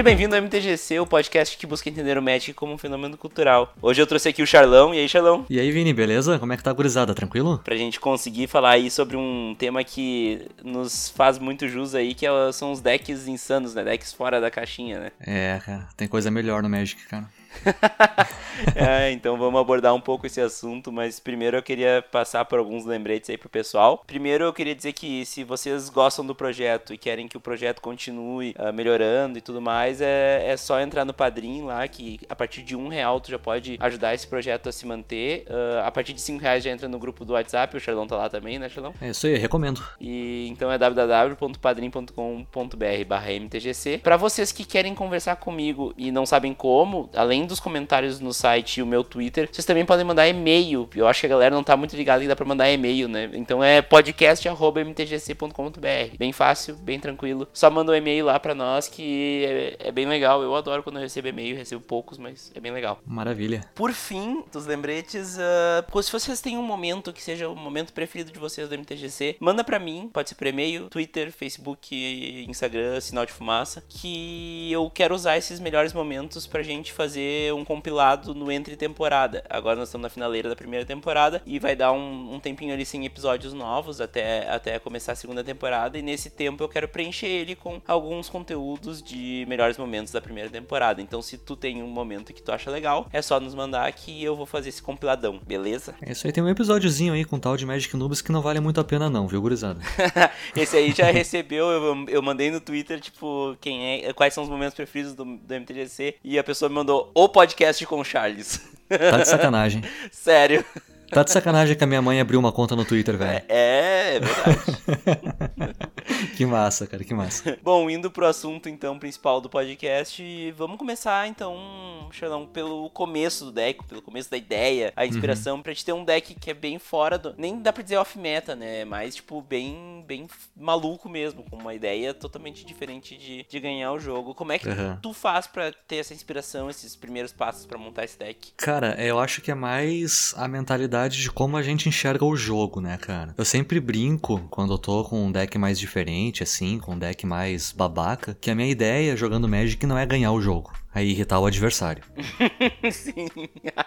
Seja bem-vindo ao MTGC, o podcast que busca entender o Magic como um fenômeno cultural. Hoje eu trouxe aqui o Charlão. E aí, Charlão? E aí, Vini, beleza? Como é que tá a gurizada? Tranquilo? Pra gente conseguir falar aí sobre um tema que nos faz muito jus aí, que é são os decks insanos, né? Decks fora da caixinha, né? É, cara, tem coisa melhor no Magic, cara. é, então vamos abordar um pouco esse assunto, mas primeiro eu queria passar por alguns lembretes aí pro pessoal. Primeiro eu queria dizer que se vocês gostam do projeto e querem que o projeto continue uh, melhorando e tudo mais, é, é só entrar no Padrim lá, que a partir de um real tu já pode ajudar esse projeto a se manter. Uh, a partir de cinco reais já entra no grupo do WhatsApp, o Charlão tá lá também, né, Charlão? É isso aí, recomendo. E então é www.padrim.com.br barra MTGC. Pra vocês que querem conversar comigo e não sabem como, além além dos comentários no site e o meu Twitter, vocês também podem mandar e-mail. Eu acho que a galera não tá muito ligada que dá pra mandar e-mail, né? Então é podcast.mtgc.com.br. Bem fácil, bem tranquilo. Só manda um e-mail lá pra nós que é, é bem legal. Eu adoro quando eu recebo e-mail, recebo poucos, mas é bem legal. Maravilha. Por fim, dos lembretes, uh, se vocês têm um momento que seja o momento preferido de vocês do MTGC, manda pra mim, pode ser por e-mail, Twitter, Facebook, Instagram, sinal de fumaça, que eu quero usar esses melhores momentos pra gente fazer um compilado no entre temporada. Agora nós estamos na finaleira da primeira temporada e vai dar um, um, tempinho ali sem episódios novos até, até começar a segunda temporada. E nesse tempo eu quero preencher ele com alguns conteúdos de melhores momentos da primeira temporada. Então, se tu tem um momento que tu acha legal, é só nos mandar que eu vou fazer esse compiladão, beleza? É isso aí, tem um episódiozinho aí com tal de Magic Noobs que não vale muito a pena, não, viu, gurizada? esse aí já recebeu, eu, eu mandei no Twitter, tipo, quem é, quais são os momentos preferidos do, do MTGC, e a pessoa me mandou o podcast com o Charles. Tá de sacanagem. Sério. Tá de sacanagem que a minha mãe abriu uma conta no Twitter, velho. É, é verdade. que massa, cara, que massa. Bom, indo pro assunto então principal do podcast, vamos começar então, Xanão, pelo começo do deck, pelo começo da ideia, a inspiração uhum. pra gente ter um deck que é bem fora do, nem dá pra dizer off meta, né, mas tipo bem bem maluco mesmo, com uma ideia totalmente diferente de, de ganhar o jogo. Como é que uhum. tu faz para ter essa inspiração, esses primeiros passos para montar esse deck? Cara, eu acho que é mais a mentalidade de como a gente enxerga o jogo, né, cara? Eu sempre brinco quando eu tô com um deck mais diferente, assim, com um deck mais babaca, que a minha ideia jogando Magic não é ganhar o jogo a irritar o adversário. Sim.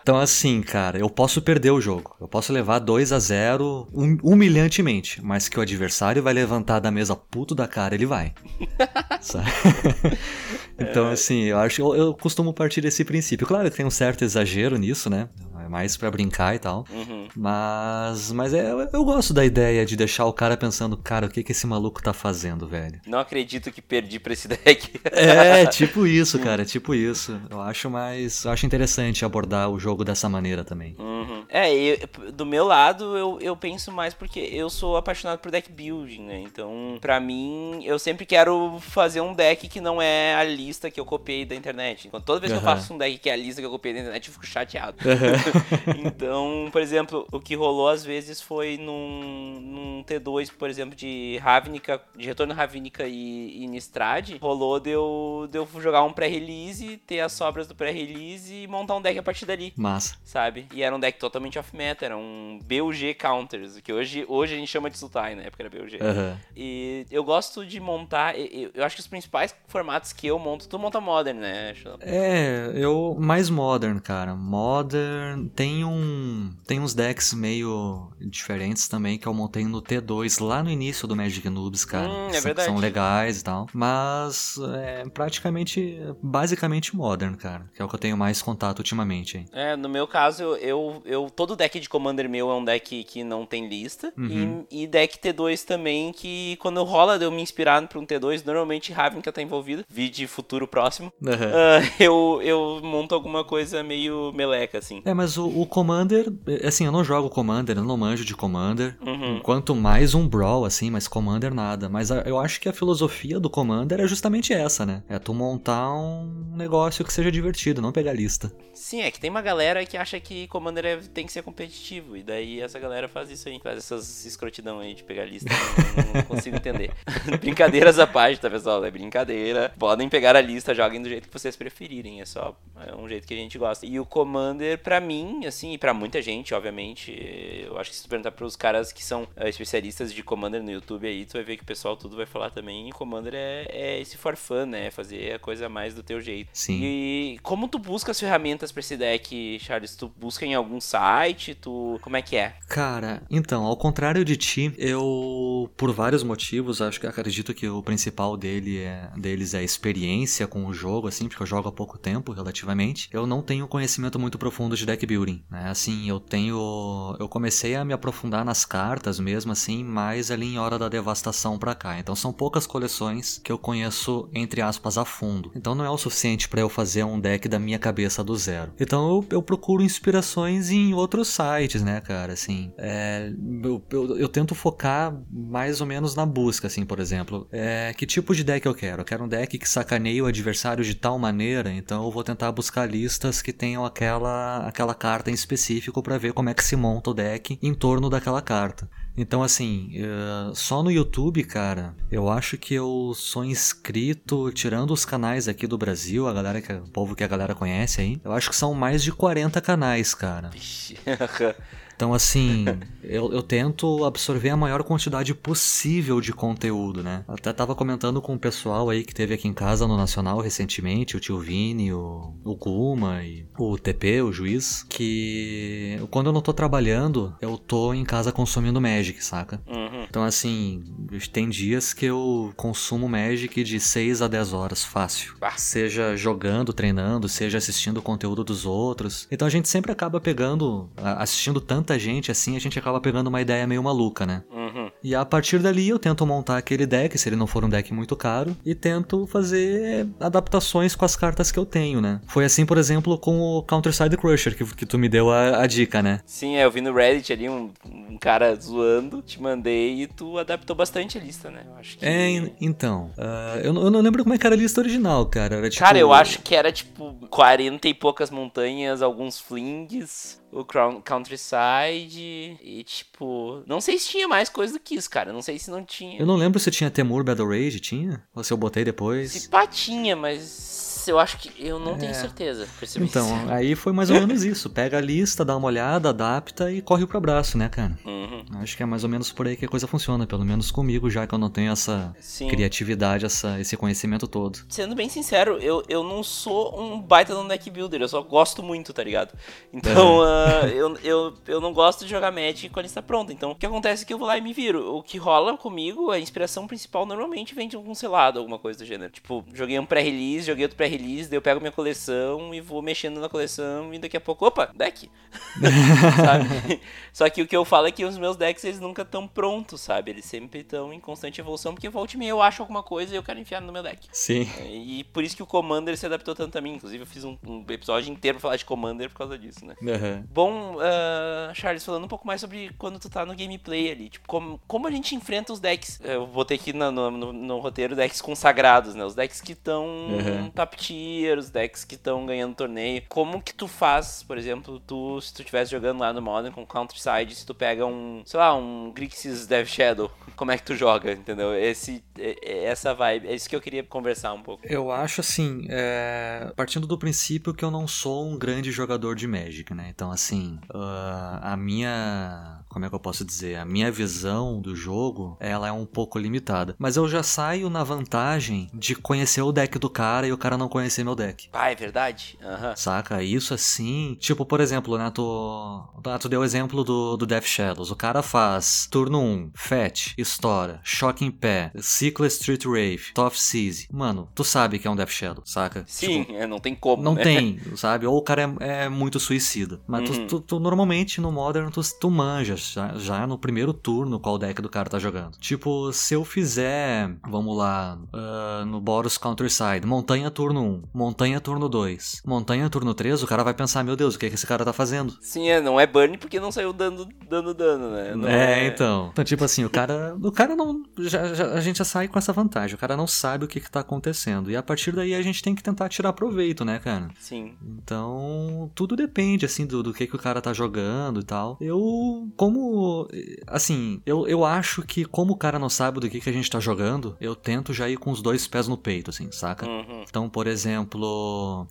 Então, assim, cara, eu posso perder o jogo. Eu posso levar 2 a 0 hum, humilhantemente, mas que o adversário vai levantar da mesa puto da cara, ele vai. então, é. assim, eu acho eu, eu costumo partir desse princípio. Claro que tem um certo exagero nisso, né? Mais para brincar e tal. Uhum. Mas, mas é, eu gosto da ideia de deixar o cara pensando, cara, o que que esse maluco tá fazendo, velho? Não acredito que perdi pra esse deck. é, tipo isso, cara, tipo isso. Eu acho mais, eu acho interessante abordar o jogo dessa maneira também. Uhum. É, eu, do meu lado, eu, eu penso mais porque eu sou apaixonado por deck building, né? Então, pra mim, eu sempre quero fazer um deck que não é a lista que eu copiei da internet. Então, toda vez que uhum. eu faço um deck que é a lista que eu copiei da internet, eu fico chateado. Uhum. então, por exemplo, o que rolou às vezes foi num, num T2, por exemplo, de Ravnica, de Retorno Ravnica e, e Nistrad, rolou de eu, de eu jogar um pré-release, ter as sobras do pré-release e montar um deck a partir dali. Massa. Sabe? E era um deck totalmente off-meta, era um BUG Counters, que hoje, hoje a gente chama de Sultai, na época era BUG. Uhum. E eu gosto de montar, eu, eu, acho que os principais formatos que eu monto, tu monta Modern, né? É, eu mais Modern, cara. Modern, tem um tem uns decks meio diferentes também que eu montei no T2 lá no início do Magic Noobs, cara. Hum, é verdade. São legais e tal. Mas é praticamente, basicamente Modern, cara. Que é o que eu tenho mais contato ultimamente. Hein? É, no meu caso, eu, eu todo deck de Commander meu é um deck que não tem lista. Uhum. E, e, deck T2 também, que quando rola de eu me inspirar pra um T2, normalmente Ravnica tá envolvido. Vide futuro próximo. Uhum. Uh, eu, eu monto alguma coisa meio meleca, assim. É, mas o, o, Commander, assim, eu não jogo Commander, eu não manjo de Commander. Uhum. Quanto mais um Brawl, assim, mas Commander nada. Mas a, eu acho que a filosofia do Commander é justamente essa, né? É tu montar um negócio que seja divertido, não pegar lista. Sim, é que tem uma galera que acha que Commander é, tem tem que ser competitivo. E daí essa galera faz isso aí, faz essas escrotidão aí de pegar lista. não, não consigo entender. Brincadeiras à parte, tá, pessoal? É brincadeira. Podem pegar a lista, joguem do jeito que vocês preferirem. É só é um jeito que a gente gosta. E o Commander, pra mim, assim, e pra muita gente, obviamente, eu acho que se tu perguntar pros caras que são uh, especialistas de Commander no YouTube aí, tu vai ver que o pessoal tudo vai falar também. E Commander é, é esse for fun, né? Fazer a coisa mais do teu jeito. Sim. E como tu busca as ferramentas pra esse deck, Charles? Tu busca em algum site? Tu. Como é que é? Cara, então, ao contrário de ti, eu, por vários motivos, acho que acredito que o principal dele é, deles é a experiência com o jogo, assim, porque eu jogo há pouco tempo, relativamente. Eu não tenho conhecimento muito profundo de deck building, né? Assim, eu tenho. Eu comecei a me aprofundar nas cartas mesmo, assim, mais ali em Hora da Devastação pra cá. Então são poucas coleções que eu conheço, entre aspas, a fundo. Então não é o suficiente para eu fazer um deck da minha cabeça do zero. Então eu, eu procuro inspirações em outros sites, né, cara? Assim, é, eu, eu, eu, tento focar mais ou menos na busca, assim, por exemplo. É, que tipo de deck eu quero? Eu quero um deck que sacaneie o adversário de tal maneira, então eu vou tentar buscar listas que tenham aquela, aquela carta em específico para ver como é que se monta o deck em torno daquela carta. Então, assim, uh, só no YouTube, cara, eu acho que eu sou inscrito, tirando os canais aqui do Brasil, a galera que, o povo que a galera conhece aí, eu acho que são mais de 40 canais, cara. Então, assim, eu, eu, tento absorver a maior quantidade possível de conteúdo, né? Até tava comentando com o pessoal aí que teve aqui em casa no Nacional recentemente, o tio Vini, o, o Guma e o TP, o juiz, que quando eu não tô trabalhando, eu tô em casa consumindo Magic, saca? Uhum. Então, assim, tem dias que eu consumo Magic de 6 a 10 horas, fácil. Ah. Seja jogando, treinando, seja assistindo o conteúdo dos outros. Então a gente sempre acaba pegando, assistindo tanta gente assim, a gente acaba pegando uma ideia meio maluca, né? Uhum. E a partir dali eu tento montar aquele deck, se ele não for um deck muito caro, e tento fazer adaptações com as cartas que eu tenho, né? Foi assim, por exemplo, com o Counter-Side Crusher, que, que tu me deu a, a dica, né? Sim, é, eu vi no Reddit ali um, um, cara zoando, te mandei e tu adaptou bastante a lista, né? Eu acho que... É, então. Uh, eu, eu, não lembro como é que era a lista original, cara. Era, tipo... Cara, eu acho que era tipo 40 e poucas montanhas, alguns flings, o Countryside e, tipo, não sei se tinha mais coisa do que isso, cara. Não sei se não tinha. Eu não lembro se tinha Temur Battle Rage, tinha? Ou se eu botei depois? Se pá, tinha, mas eu acho que. Eu não é. tenho certeza. Então, aí foi mais ou menos isso. Pega a lista, dá uma olhada, adapta e corre pro abraço, né, cara? Uhum. Acho que é mais ou menos por aí que a coisa funciona, pelo menos comigo, já que eu não tenho essa Sim. criatividade, essa, esse conhecimento todo. Sendo bem sincero, eu, eu não sou um baita no deck builder, eu só gosto muito, tá ligado? Então, uh, eu, eu, eu não gosto de jogar Magic com a lista pronta. Então, o que acontece é que eu vou lá e me viro. O que rola comigo, a inspiração principal normalmente vem de algum selado, alguma coisa do gênero. Tipo, joguei um pré-release, joguei outro pré release, daí eu pego minha coleção e vou mexendo na coleção e daqui a pouco, opa, deck. sabe? Só que o que eu falo é que os meus decks eles nunca estão prontos, sabe? Eles sempre estão em constante evolução, porque volta e meia eu acho alguma coisa e eu quero enfiar no meu deck. Sim. E por isso que o Commander se adaptou tanto a mim. Inclusive, eu fiz um, um episódio inteiro pra falar de Commander por causa disso, né? Uhum. Bom, uh, Charles, falando um pouco mais sobre quando tu tá no gameplay ali, tipo, como, como a gente enfrenta os decks. Eu botei aqui no, no, no, no roteiro decks consagrados, né? Os decks que estão uhum. top tier os decks que estão ganhando torneio. Como que tu faz, por exemplo, tu, se tu estivesse jogando lá no Modern com Counter-Side, se tu pega um, sei lá, um Grixis Death Shadow, como é que tu joga, entendeu? Esse, essa vibe, é isso que eu queria conversar um pouco. Eu acho assim, é... partindo do princípio que eu não sou um grande jogador de Magic, né? Então, assim, uh, a minha como é que eu posso dizer? A minha visão do jogo, ela é um pouco limitada. Mas eu já saio na vantagem de conhecer o deck do cara e o cara não conhecer meu deck. Ah, é verdade? Uhum. Saca? Isso assim. Tipo, por exemplo, né? Tu, tu deu o exemplo do, do Death Shadows. O cara faz turno 1, Fetch, História, Shocking Pé, Cycler Street Rave, Tough Seize. Mano, tu sabe que é um Death Shadow, saca? Sim, tipo, é, não tem como. Não né? tem, sabe? Ou o cara é, é muito suicida. Mas uhum. tu, tu, tu, normalmente no Modern tu, tu manja já, já no primeiro turno qual deck do cara tá jogando. Tipo, se eu fizer, vamos lá, uh, no Boros Countryside, montanha turno 1, montanha turno 2, montanha turno 3, o cara vai pensar, meu Deus, o que, é que esse cara tá fazendo? Sim, é, não é burn porque não saiu dando, dando dano, né? Não é, é, então. Então, tipo assim, o cara, o cara não, já, já, a gente já sai com essa vantagem, o cara não sabe o que que tá acontecendo. E a partir daí a gente tem que tentar tirar proveito, né, cara? Sim. Então, tudo depende, assim, do, do que que o cara tá jogando e tal. Eu, como, assim, eu, eu acho que como o cara não sabe do que que a gente tá jogando, eu tento já ir com os dois pés no peito, assim, saca? Uhum. Então, por exemplo,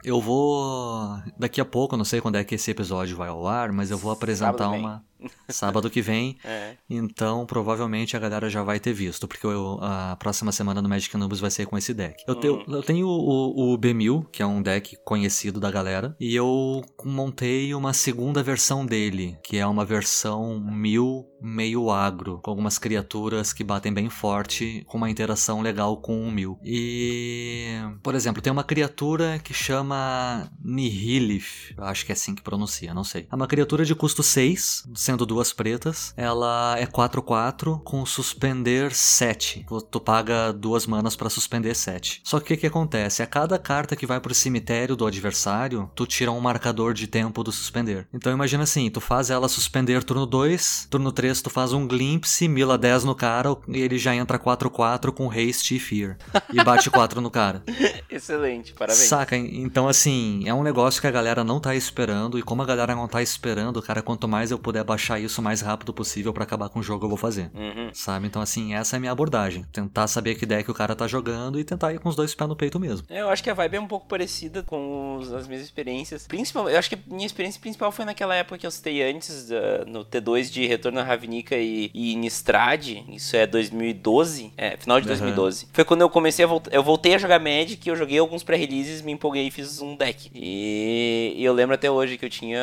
eu vou. Daqui a pouco, não sei quando é que esse episódio vai ao ar, mas eu vou apresentar uma. Sábado que vem. É. Então, provavelmente a galera já vai ter visto, porque eu, a próxima semana no Magic Numbers vai ser com esse deck. Eu, tenho, eu tenho o, o B1000, que é um deck conhecido da galera, e eu montei uma segunda versão dele, que é uma versão 1000 meio agro, com algumas criaturas que batem bem forte, com uma interação legal com o mil. E, por exemplo, tem uma criatura que chama Nihilith, acho que é assim que pronuncia, não sei. É uma criatura de custo 6, sendo duas pretas. Ela é 4/4 com suspender 7. Tu paga duas manas para suspender 7. Só que o que, que acontece? A cada carta que vai pro cemitério do adversário, tu tira um marcador de tempo do suspender. Então imagina assim, tu faz ela suspender turno 2, turno 3 tu faz um glimpse, mila 10 no cara e ele já entra 4-4 com haste e fear. E bate 4 no cara. Excelente, parabéns. Saca? Então, assim, é um negócio que a galera não tá esperando. E como a galera não tá esperando, cara, quanto mais eu puder baixar isso o mais rápido possível para acabar com o jogo, eu vou fazer. Uhum. Sabe? Então, assim, essa é a minha abordagem. Tentar saber que deck o cara tá jogando e tentar ir com os dois pés no peito mesmo. Eu acho que a vibe é um pouco parecida com os, as minhas experiências. Principalmente, eu acho que minha experiência principal foi naquela época que eu citei antes, uh, no T2 de Retorno à Ravnica e, e Nistrad, isso é 2012, é, final de 2012. Uhum. Foi quando eu comecei a voltar, eu voltei a jogar Magic, eu joguei alguns pré-releases, me empolguei e fiz um deck. E, e, eu lembro até hoje que eu tinha,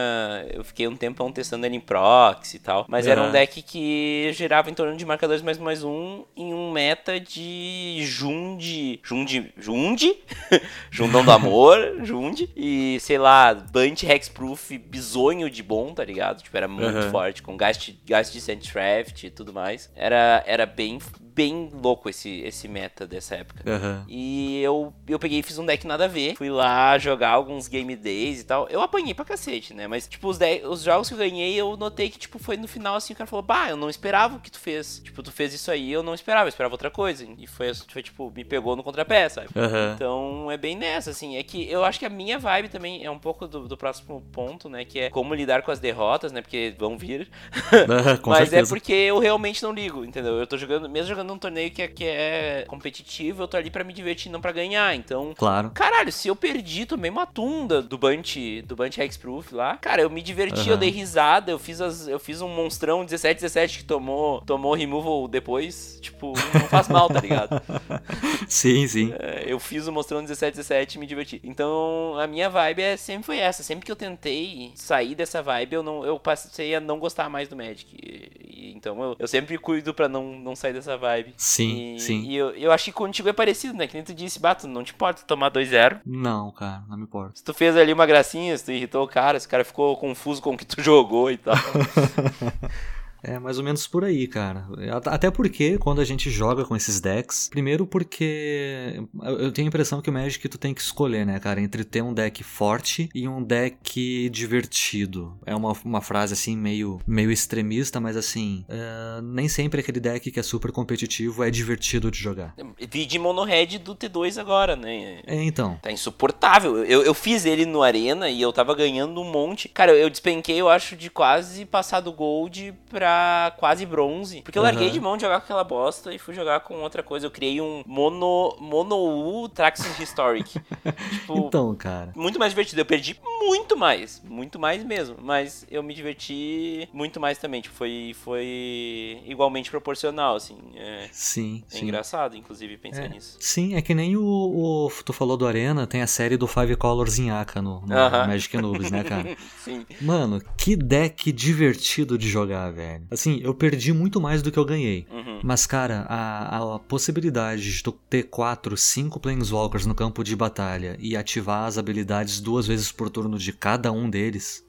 eu fiquei um tempão testando ele em proxy e tal, mas uhum. era um deck que girava em torno de marcadores mais mais um em um meta de Jund, Jund, Jund, Jundão do Amor, Jund, e sei lá, Bunch Hexproof bizonho de bom, tá ligado? Tipo, era muito uhum. forte, com Gast, Gast de Sandcraft e tudo mais. Era, era bem, bem louco esse, esse meta dessa época. Uhum. E eu, eu peguei e fiz um deck nada a ver. Fui lá jogar alguns game days e tal. Eu apanhei pra cacete, né? Mas, tipo, os, os jogos que eu ganhei, eu notei que, tipo, foi no final assim, o cara falou, bah, eu não esperava o que tu fez. Tipo, tu fez isso aí, eu não esperava, eu esperava outra coisa. E foi, foi tipo, me pegou no contrapé, sabe? Uhum. Então, é bem nessa, assim. É que eu acho que a minha vibe também é um pouco do, do próximo ponto, né? Que é como lidar com as derrotas, né? Porque vão vir. Uhum, Mas certeza. é porque eu realmente não ligo, entendeu? Eu tô jogando, mesmo jogando um torneio que é, que é competitivo, eu tô ali para me divertir, não para ganhar. Então, claro. Caralho, se eu perdi, tomei uma tunda do Bunch, do Bunch Hexproof lá. Cara, eu me diverti, uhum. eu dei risada, eu fiz as, eu fiz um monstrão 17 17 que tomou, tomou removal depois, tipo, não faz mal, tá ligado? sim, sim. É, eu fiz o monstrão 17 17 e me diverti. Então, a minha vibe é sempre foi essa, sempre que eu tentei sair dessa vibe, eu não eu passei a não gostar mais do Magic. Então, eu, eu sempre cuido para não, não sair dessa vibe. Sim, e, sim. E eu, eu acho que contigo é parecido, né? Que nem tu disse, Bato, não te importa tomar 2-0. Não, cara, não me importa. Se tu fez ali uma gracinha, se tu irritou o cara, se o cara ficou confuso com o que tu jogou e tal. É mais ou menos por aí, cara. Até porque quando a gente joga com esses decks, primeiro porque eu tenho a impressão que o Magic tu tem que escolher, né, cara, entre ter um deck forte e um deck divertido. É uma, uma frase assim meio, meio extremista, mas assim, uh, nem sempre aquele deck que é super competitivo é divertido de jogar. Vi de mono-red do T2 agora, né? É, então. Tá insuportável. Eu, eu fiz ele no Arena e eu tava ganhando um monte. Cara, eu despenquei, eu acho, de quase passar do Gold pra quase bronze. Porque eu larguei uhum. de mão de jogar com aquela bosta e fui jogar com outra coisa. Eu criei um mono, mono U Traxxas Historic. tipo, então, cara. Muito mais divertido. Eu perdi muito mais. Muito mais mesmo. Mas eu me diverti muito mais também. Tipo, foi, foi igualmente proporcional, assim. É, sim. É sim. engraçado, inclusive, pensar é, nisso. Sim, é que nem o, o, Tu falou do Arena, tem a série do Five Colors em Aka no, no uh -huh. Magic Noobs, né, cara? sim. Mano, que deck divertido de jogar, velho velho. Assim, eu perdi muito mais do que eu ganhei. Uhum. Mas, cara, a, a possibilidade de tu ter 4, 5 Planeswalkers no campo de batalha e ativar as habilidades duas vezes por turno de cada um deles.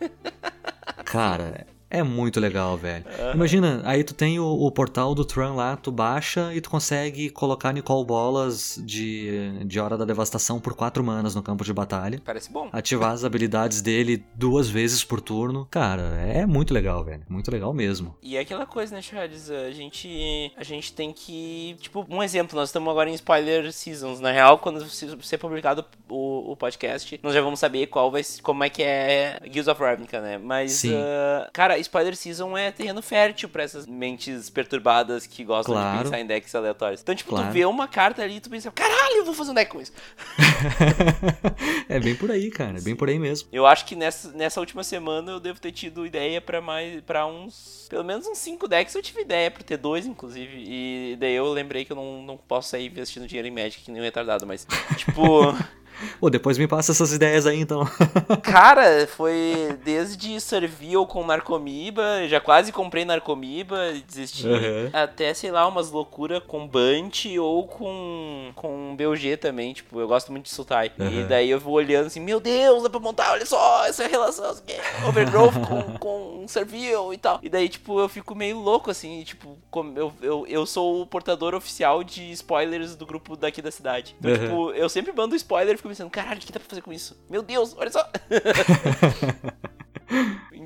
cara, É muito legal, velho. Uhum. Imagina, aí tu tem o, o, portal do Tron lá, tu baixa e tu consegue colocar Nicole Bolas de, de Hora da Devastação por quatro manas no campo de batalha. Parece bom. Ativar as habilidades dele duas vezes por turno. Cara, é muito legal, velho. Muito legal mesmo. E é aquela coisa, né, Charles? A gente, a gente tem que. Tipo, um exemplo, nós estamos agora em Spoiler Seasons. Na real, quando ser publicado o, o podcast, nós já vamos saber qual vai como é que é Guilds of Ravnica, né? Mas, uh, cara, Spoiler Season é terreno fértil pra essas mentes perturbadas que gostam claro. de pensar em decks aleatórios. Então, tipo, claro. tu vê uma carta ali e tu pensa, caralho, eu vou fazer um deck com isso. é bem por aí, cara. É bem por aí mesmo. Eu acho que nessa, nessa última semana eu devo ter tido ideia para mais. para uns. Pelo menos uns 5 decks eu tive ideia pro T2, inclusive. E daí eu lembrei que eu não, não posso sair investindo dinheiro em Magic que nem um retardado, mas. Tipo. Pô, depois me passa essas ideias aí, então. Cara, foi desde Servil com Narcomiba, já quase comprei Narcomiba e desisti. Uhum. Até, sei lá, umas loucuras com Bunt ou com, com BUG também, tipo, eu gosto muito de Sultai. Uhum. E daí eu vou olhando assim, meu Deus, dá pra montar, olha só, essa é relação, Overgrowth com, com Servil e tal. E daí, tipo, eu fico meio louco, assim, tipo, eu, eu, eu sou o portador oficial de spoilers do grupo daqui da cidade. Então, uhum. tipo, eu sempre mando spoiler e fico pensando, caralho, o que dá pra fazer com isso? Meu Deus, olha só!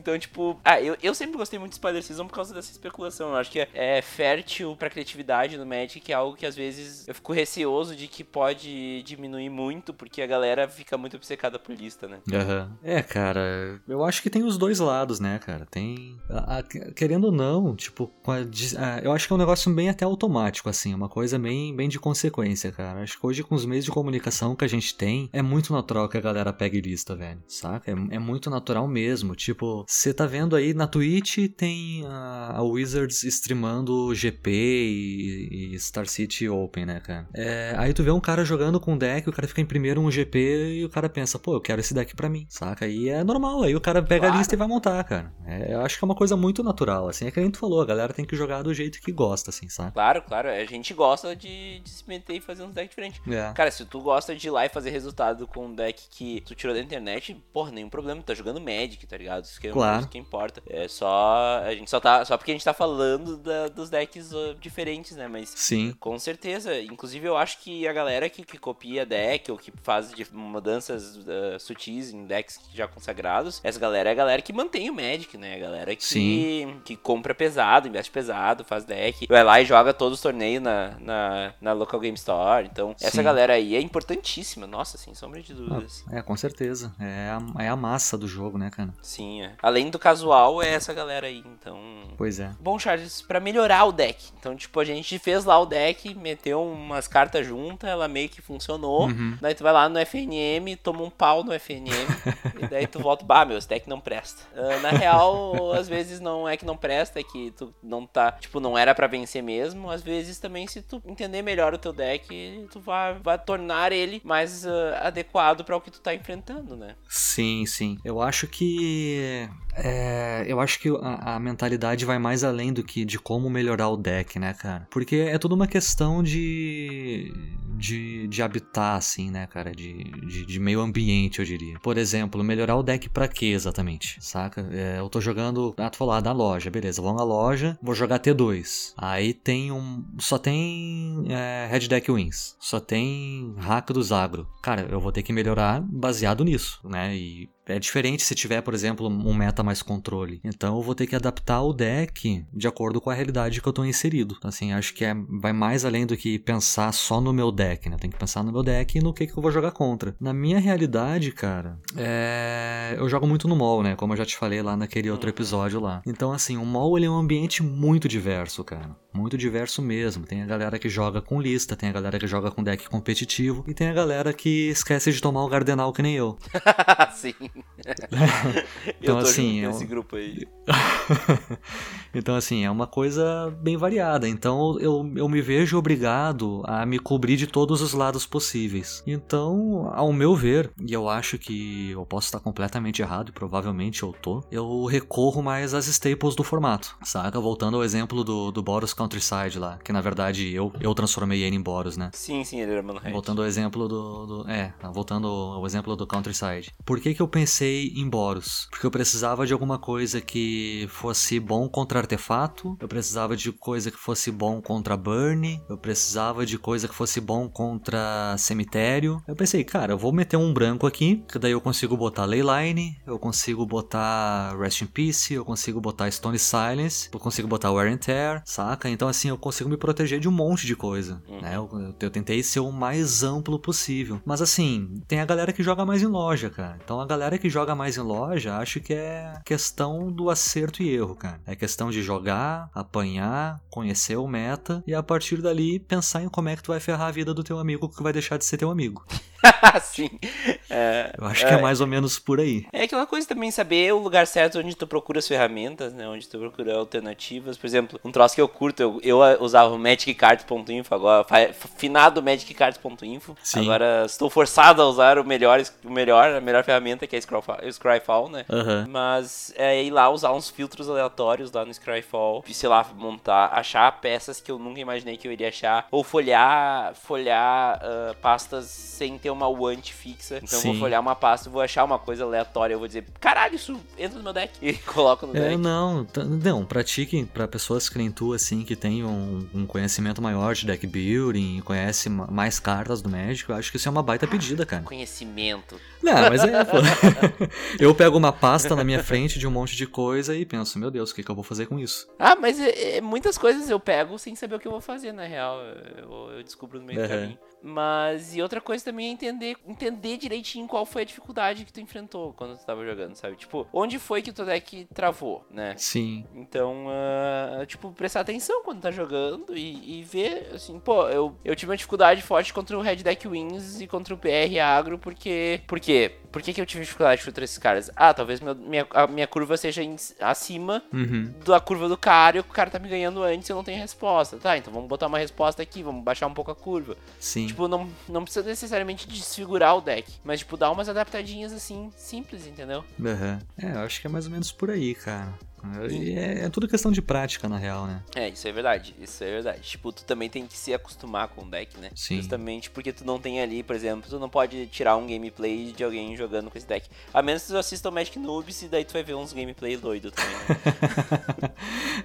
Então, tipo, ah, eu, eu sempre gostei muito de Spider Season por causa dessa especulação. Eu acho que é, é fértil pra criatividade no Magic, que é algo que às vezes eu fico receoso de que pode diminuir muito, porque a galera fica muito obcecada por lista, né? Uhum. É, cara, eu acho que tem os dois lados, né, cara? Tem. A, a, querendo ou não, tipo, a, eu acho que é um negócio bem até automático, assim, uma coisa bem, bem de consequência, cara. Acho que hoje, com os meios de comunicação que a gente tem, é muito natural que a galera pegue lista, velho, saca? É, é muito natural mesmo. Tipo, você tá vendo aí na Twitch tem a, a Wizards streamando GP e, e, Star City Open, né, cara? É, aí tu vê um cara jogando com deck, o cara fica em primeiro um GP e o cara pensa, pô, eu quero esse deck pra mim, saca? E é normal, aí o cara pega claro. a lista e vai montar, cara. É, eu acho que é uma coisa muito natural, assim, é que a gente falou, a galera tem que jogar do jeito que gosta, assim, sabe? Claro, claro, a gente gosta de, de se meter e fazer uns decks diferentes. É. Cara, se tu gosta de ir lá e fazer resultado com um deck que tu tirou da internet, porra, nenhum problema, tu tá jogando Magic, tá ligado? Isso que é claro. Que importa. É só. A gente só tá. Só porque a gente tá falando da, dos decks uh, diferentes, né? Mas. Sim. Com certeza. Inclusive, eu acho que a galera que, que copia deck ou que faz de mudanças uh, sutis em decks já consagrados, essa galera é a galera que mantém o Magic, né? A galera que, Sim. que compra pesado, investe pesado, faz deck, vai lá e joga todos os torneios na, na, na local game store. Então, essa Sim. galera aí é importantíssima. Nossa, sem sombra de dúvidas. Ah, é, com certeza. É a, é a massa do jogo, né, cara? Sim, é. Além do casual, é essa galera aí, então. Pois é. Bom, Charles, para melhorar o deck. Então, tipo, a gente fez lá o deck, meteu umas cartas juntas, ela meio que funcionou. Uhum. Daí tu vai lá no FNM, toma um pau no FNM, e daí tu volta, bah, meu, esse deck não presta. Uh, na real, às vezes não é que não presta, é que tu não tá, tipo, não era para vencer mesmo. Às vezes também, se tu entender melhor o teu deck, tu vai, vai tornar ele mais uh, adequado para o que tu tá enfrentando, né? Sim, sim. Eu acho que é, eu acho que a, a, mentalidade vai mais além do que de como melhorar o deck, né, cara? Porque é tudo uma questão de. de, de habitar, assim, né, cara? De, de, de, meio ambiente, eu diria. Por exemplo, melhorar o deck pra quê exatamente? Saca? É, eu tô jogando. Ah, tu falou, ah, na loja, beleza. Vou na loja, vou jogar T2. Aí tem um. Só tem é, Red Deck Wins. Só tem hack dos agro. Cara, eu vou ter que melhorar baseado nisso, né? E é diferente se tiver, por exemplo, um meta mais controle. Então eu vou ter que adaptar o deck de acordo com a realidade que eu estou inserido. Então, assim, acho que é, vai mais além do que pensar só no meu deck, né? Tem que pensar no meu deck e no que, que eu vou jogar contra. Na minha realidade, cara, é... eu jogo muito no mall, né? Como eu já te falei lá naquele outro episódio lá. Então, assim, o mall ele é um ambiente muito diverso, cara. Muito diverso mesmo. Tem a galera que joga com lista, tem a galera que joga com deck competitivo e tem a galera que esquece de tomar o Gardenal que nem eu. Sim. então, assim. Eu... Esse grupo aí. Então, assim, é uma coisa bem variada. Então, eu, eu me vejo obrigado a me cobrir de todos os lados possíveis. Então, ao meu ver, e eu acho que eu posso estar completamente errado, e provavelmente eu tô, eu recorro mais às staples do formato, saca? Voltando ao exemplo do, do Boros Countryside lá, que na verdade eu, eu transformei ele em Boros, né? Sim, sim, ele era Monohead. Voltando ao exemplo do, do, É, voltando ao exemplo do Countryside. Por que, que eu pensei em Boros? Porque eu precisava de alguma coisa que fosse bom contra artefato, eu precisava de coisa que fosse bom contra burn, eu precisava de coisa que fosse bom contra cemitério. Eu pensei, cara, eu vou meter um branco aqui, que daí eu consigo botar Leyline, eu consigo botar Rest in Peace, eu consigo botar Stone Silence, eu consigo botar Wear and Tear, saca? Então assim, eu consigo me proteger de um monte de coisa, uhum. né? Eu, eu, tentei ser o mais amplo possível. Mas assim, tem a galera que joga mais em loja, cara. Então a galera que joga mais em loja, acho que é questão do acerto e erro, cara. É questão de jogar, apanhar, conhecer o meta e a partir dali pensar em como é que tu vai ferrar a vida do teu amigo que vai deixar de ser teu amigo. Sim. É, eu acho que é, é, mais ou menos por aí. É aquela coisa também saber o lugar certo onde tu procura as ferramentas, né? Onde tu procura alternativas. Por exemplo, um troço que eu curto, eu, eu usava o magiccards.info, agora finado magiccards.info. Agora estou forçado a usar o melhor, o melhor, a melhor ferramenta que é o Scryfall, né? Uhum. Mas é ir lá usar uns filtros aleatórios lá no Scryfall, sei lá, montar, achar peças que eu nunca imaginei que eu iria achar, ou folhear, folhear uh, pastas sem ter uma want fixa. Então Sim. vou folhear uma pasta, vou achar uma coisa aleatória, eu vou dizer, caralho, isso entra no meu deck. E coloco no é, deck. Não, não, pratiquem para pessoas que nem tu, assim, que tem um, um, conhecimento maior de deck building, conhece mais cartas do Magic, eu acho que isso é uma baita pedida, cara. Conhecimento. Não, mas é, pô. eu pego uma pasta na minha frente de um monte de coisa e penso, meu Deus, o que, que eu vou fazer com isso? Ah, mas é, é, muitas coisas eu pego sem saber o que eu vou fazer, na real. Eu, eu descubro no meio uhum. do caminho. Mas, e outra coisa também é entender, entender direitinho qual foi a dificuldade que tu enfrentou quando tu tava jogando, sabe? Tipo, onde foi que o teu deck travou, né? Sim. Então, uh, tipo, prestar atenção quando tá jogando e, e, ver, assim, pô, eu, eu tive uma dificuldade forte contra o Red Deck Wins e contra o PR Agro, porque. Por quê? Por que, que eu tive dificuldade contra esses caras? Ah, talvez meu, minha, a minha curva seja em, acima uhum. da curva do cara e o cara tá me ganhando antes e eu não tenho resposta. Tá, então vamos botar uma resposta aqui, vamos baixar um pouco a curva. Sim. Tipo, não, não precisa necessariamente desfigurar o deck, mas, tipo, dar umas adaptadinhas assim, simples, entendeu? Uhum. É, eu acho que é mais ou menos por aí, cara. É, é, tudo questão de prática, na real, né? É, isso é verdade. Isso é verdade. Tipo, tu também tem que se acostumar com o deck, né? Sim. Justamente porque tu não tem ali, por exemplo, tu não pode tirar um gameplay de alguém jogando com esse deck. A menos que tu assista o Magic Noobs e daí tu vai ver uns gameplay doido também, né?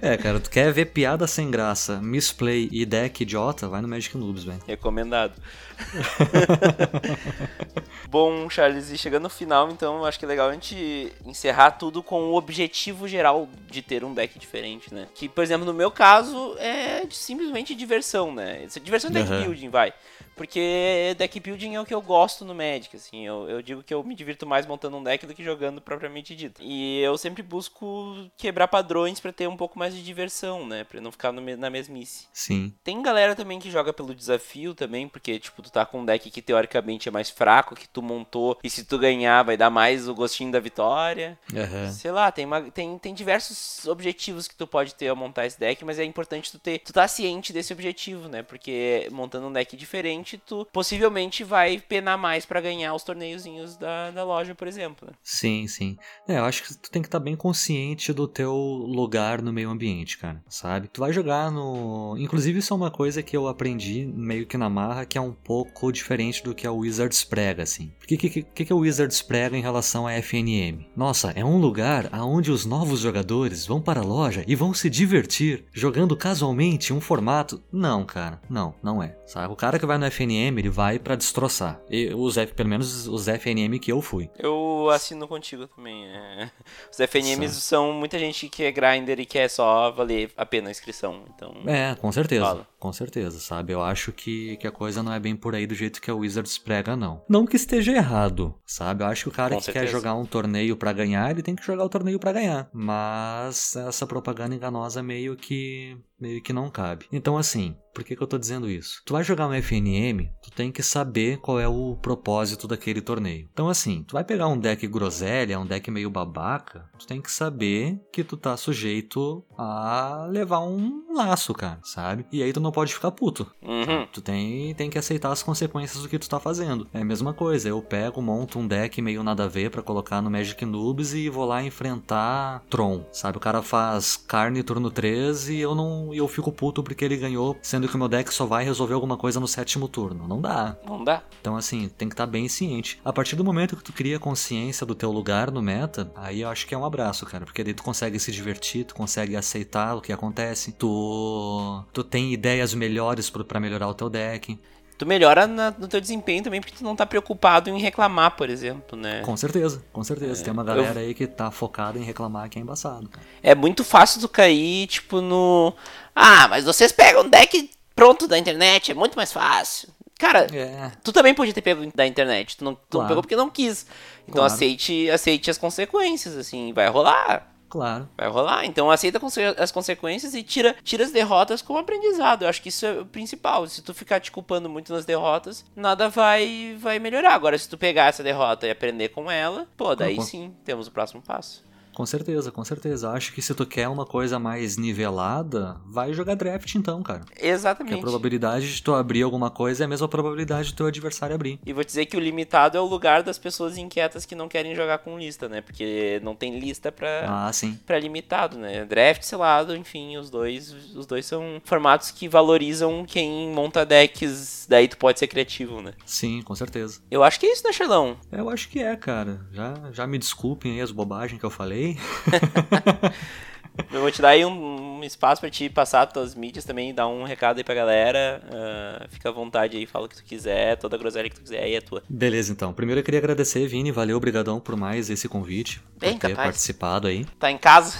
é, cara, tu quer ver piada sem graça, misplay e deck idiota, vai no Magic Noobs, velho. Recomendado. Bom, Charles, e chegando no final, então, acho que é legal a gente encerrar tudo com o objetivo geral de ter um deck diferente, né? Que, por exemplo, no meu caso, é simplesmente diversão, né? Diversão deck uhum. building, vai. Porque deck building é o que eu gosto no Magic, assim. Eu, eu digo que eu me divirto mais montando um deck do que jogando propriamente dito. E eu sempre busco quebrar padrões para ter um pouco mais de diversão, né? Pra não ficar no, na mesmice. Sim. Tem galera também que joga pelo desafio também, porque, tipo, tu tá com um deck que teoricamente é mais fraco, que tu montou, e se tu ganhar vai dar mais o gostinho da vitória. Uhum. Sei lá, tem, uma, tem, tem diversos objetivos que tu pode ter ao montar esse deck, mas é importante tu ter, tu tá ciente desse objetivo, né? Porque montando um deck diferente, tu possivelmente vai penar mais para ganhar os torneiozinhos da, da loja, por exemplo. Sim, sim. É, eu acho que tu tem que estar tá bem consciente do teu lugar no meio ambiente, cara, sabe? Tu vai jogar no. Inclusive, isso é uma coisa que eu aprendi meio que na marra, que é um pouco diferente do que a Wizards prega, assim. O que, que, que, que a Wizards prega em relação à FNM? Nossa, é um lugar aonde os novos jogadores vão para a loja e vão se divertir jogando casualmente um formato. Não, cara, não, não é. Sabe? O cara que vai no FNM, ele vai para destroçar. E os F, pelo menos os FNM que eu fui. Eu assino contigo também. É. Os FNMs Sim. são muita gente que é grinder e quer só valer a pena a inscrição. Então, é, com certeza. Fala. Com certeza, sabe? Eu acho que, que a coisa não é bem por aí do jeito que a Wizards prega, não. Não que esteja errado, sabe? Eu acho que o cara com que certeza. quer jogar um torneio para ganhar, ele tem que jogar o torneio para ganhar. Mas essa propaganda enganosa meio que meio que não cabe. Então, assim, por que, que eu tô dizendo isso? Tu vai jogar um FNM, tu tem que saber qual é o propósito daquele torneio. Então, assim, tu vai pegar um deck groselha, um deck meio babaca, tu tem que saber que tu tá sujeito a levar um laço, cara, sabe? E aí tu não pode ficar puto. Uhum. Tu tem, tem que aceitar as consequências do que tu tá fazendo. É a mesma coisa, eu pego, monto um deck meio nada a ver pra colocar no Magic Noobs e vou lá enfrentar Tron, sabe? O cara faz carne turno 3 e eu não e eu fico puto porque ele ganhou, sendo que o meu deck só vai resolver alguma coisa no sétimo turno. Não dá. Não dá. Então, assim, tem que estar bem ciente. A partir do momento que tu cria consciência do teu lugar no meta, aí eu acho que é um abraço, cara. Porque daí tu consegue se divertir, tu consegue aceitar o que acontece, tu, tu tem ideias melhores para melhorar o teu deck. Tu melhora na, no teu desempenho também porque tu não tá preocupado em reclamar, por exemplo, né? Com certeza, com certeza. É, tem uma galera eu... aí que tá focada em reclamar que é embaçado, cara. É muito fácil tu cair, tipo, no. Ah, mas vocês pegam um deck pronto da internet, é muito mais fácil. Cara, é. tu também podia ter pego da internet. Tu não, tu claro. não pegou porque não quis. Então claro. aceite, aceite as consequências, assim, vai rolar. Claro. Vai rolar. Então aceita as consequências e tira, tira as derrotas como aprendizado. Eu acho que isso é o principal. Se tu ficar te culpando muito nas derrotas, nada vai, vai melhorar. Agora, se tu pegar essa derrota e aprender com ela, pô, daí sim temos o próximo passo. Com certeza, com certeza. Acho que se tu quer uma coisa mais nivelada, vai jogar draft então, cara. Exatamente. Porque a probabilidade de tu abrir alguma coisa é a mesma probabilidade do teu adversário abrir. E vou dizer que o limitado é o lugar das pessoas inquietas que não querem jogar com lista, né? Porque não tem lista pra, ah, sim. pra limitado, né? Draft, selado, enfim, os dois, os dois são formatos que valorizam quem monta decks, daí tu pode ser criativo, né? Sim, com certeza. Eu acho que é isso, né, Charlão? Eu acho que é, cara. Já, já me desculpem aí as bobagens que eu falei. Eu vou te dar aí um, um espaço para te passar as tuas mídias também, dar um recado aí pra galera. Uh, fica à vontade aí, fala o que tu quiser, toda a groselha que tu quiser aí é tua. Beleza, então. Primeiro eu queria agradecer, Vini, valeu, obrigadão por mais esse convite, Bem por ter capaz. participado aí. Tá em casa?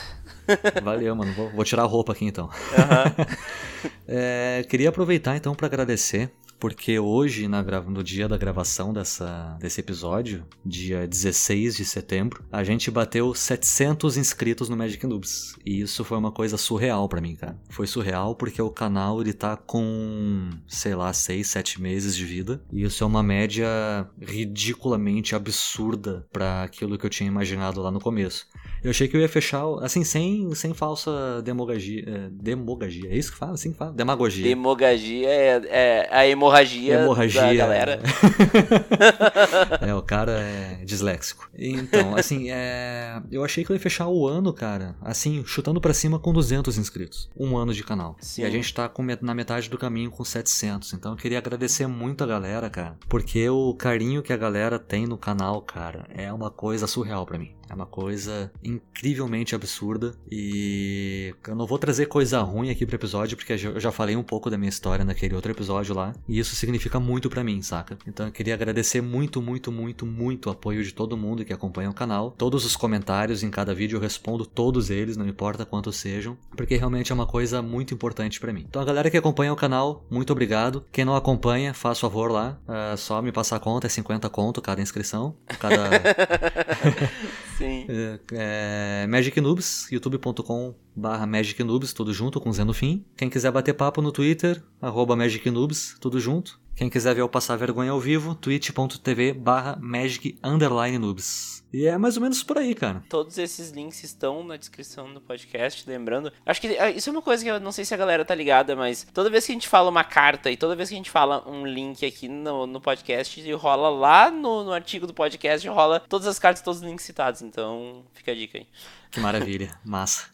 Valeu, mano. Vou, vou, tirar a roupa aqui então. Uhum. é, queria aproveitar então para agradecer porque hoje, na, no dia da gravação dessa, desse episódio, dia 16 de setembro, a gente bateu 700 inscritos no Magic Noobs. E isso foi uma coisa surreal para mim, cara. Foi surreal porque o canal ele tá com, sei lá, 6, 7 meses de vida. E isso é uma média ridiculamente absurda para aquilo que eu tinha imaginado lá no começo. Eu achei que eu ia fechar, assim, sem, sem falsa demogagia. É, demogagia, é isso que fala? Assim que fala? Demagogia. Demogagia é, é a hemorragia, hemorragia da galera. é, o cara é disléxico. Então, assim, é, eu achei que eu ia fechar o ano, cara, assim, chutando para cima com 200 inscritos. Um ano de canal. Sim. E a gente tá com, na metade do caminho com 700. Então eu queria agradecer muito a galera, cara, porque o carinho que a galera tem no canal, cara, é uma coisa surreal para mim. É uma coisa incrivelmente absurda e eu não vou trazer coisa ruim aqui pro episódio porque eu já falei um pouco da minha história naquele outro episódio lá e isso significa muito para mim, saca? Então eu queria agradecer muito, muito, muito, muito o apoio de todo mundo que acompanha o canal. Todos os comentários em cada vídeo eu respondo todos eles, não importa quantos sejam, porque realmente é uma coisa muito importante para mim. Então a galera que acompanha o canal, muito obrigado. Quem não acompanha, faz favor lá, é só me passar a conta, é 50 conto cada inscrição, cada uh, Magic Noobs, youtube.com barra Magic Noobs, tudo junto, com Z no fim. Quem quiser bater papo no Twitter, arroba Magic Noobs, tudo junto. Quem quiser ver eu passar vergonha ao vivo, twitch.tv barra Magic Underline Noobs. E é mais ou menos por aí, cara. Todos esses links estão na descrição do podcast, lembrando. Acho que ah, isso é uma coisa que eu não sei se a galera tá ligada, mas toda vez que a gente fala uma carta e toda vez que a gente fala um link aqui no, no podcast, rola lá no, no artigo do podcast, rola todas as cartas, todos os links citados. Então, fica a dica aí. Que maravilha, massa.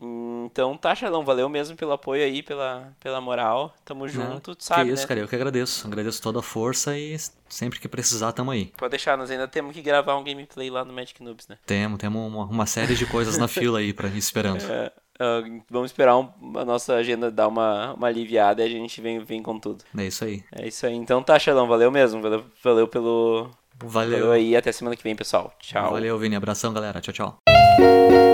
Então tá, Charlão, valeu mesmo pelo apoio aí, pela, pela moral. Tamo junto, Não, sabe, que isso, né? cara, eu que agradeço. Agradeço toda a força e sempre que precisar, tamo aí. Pode deixar, nós ainda temos que gravar um gameplay lá no Magic Noobs, né? Temos, temos uma, uma série de coisas na fila aí pra esperando. É. Vamos esperar um, a nossa agenda dar uma, uma aliviada e a gente vem, vem com tudo. É isso aí. É isso aí. Então tá, Xalão, valeu mesmo. Valeu, valeu pelo. Valeu. Valeu aí. Até semana que vem, pessoal. Tchau. Valeu, Vini. Abração, galera. Tchau, tchau.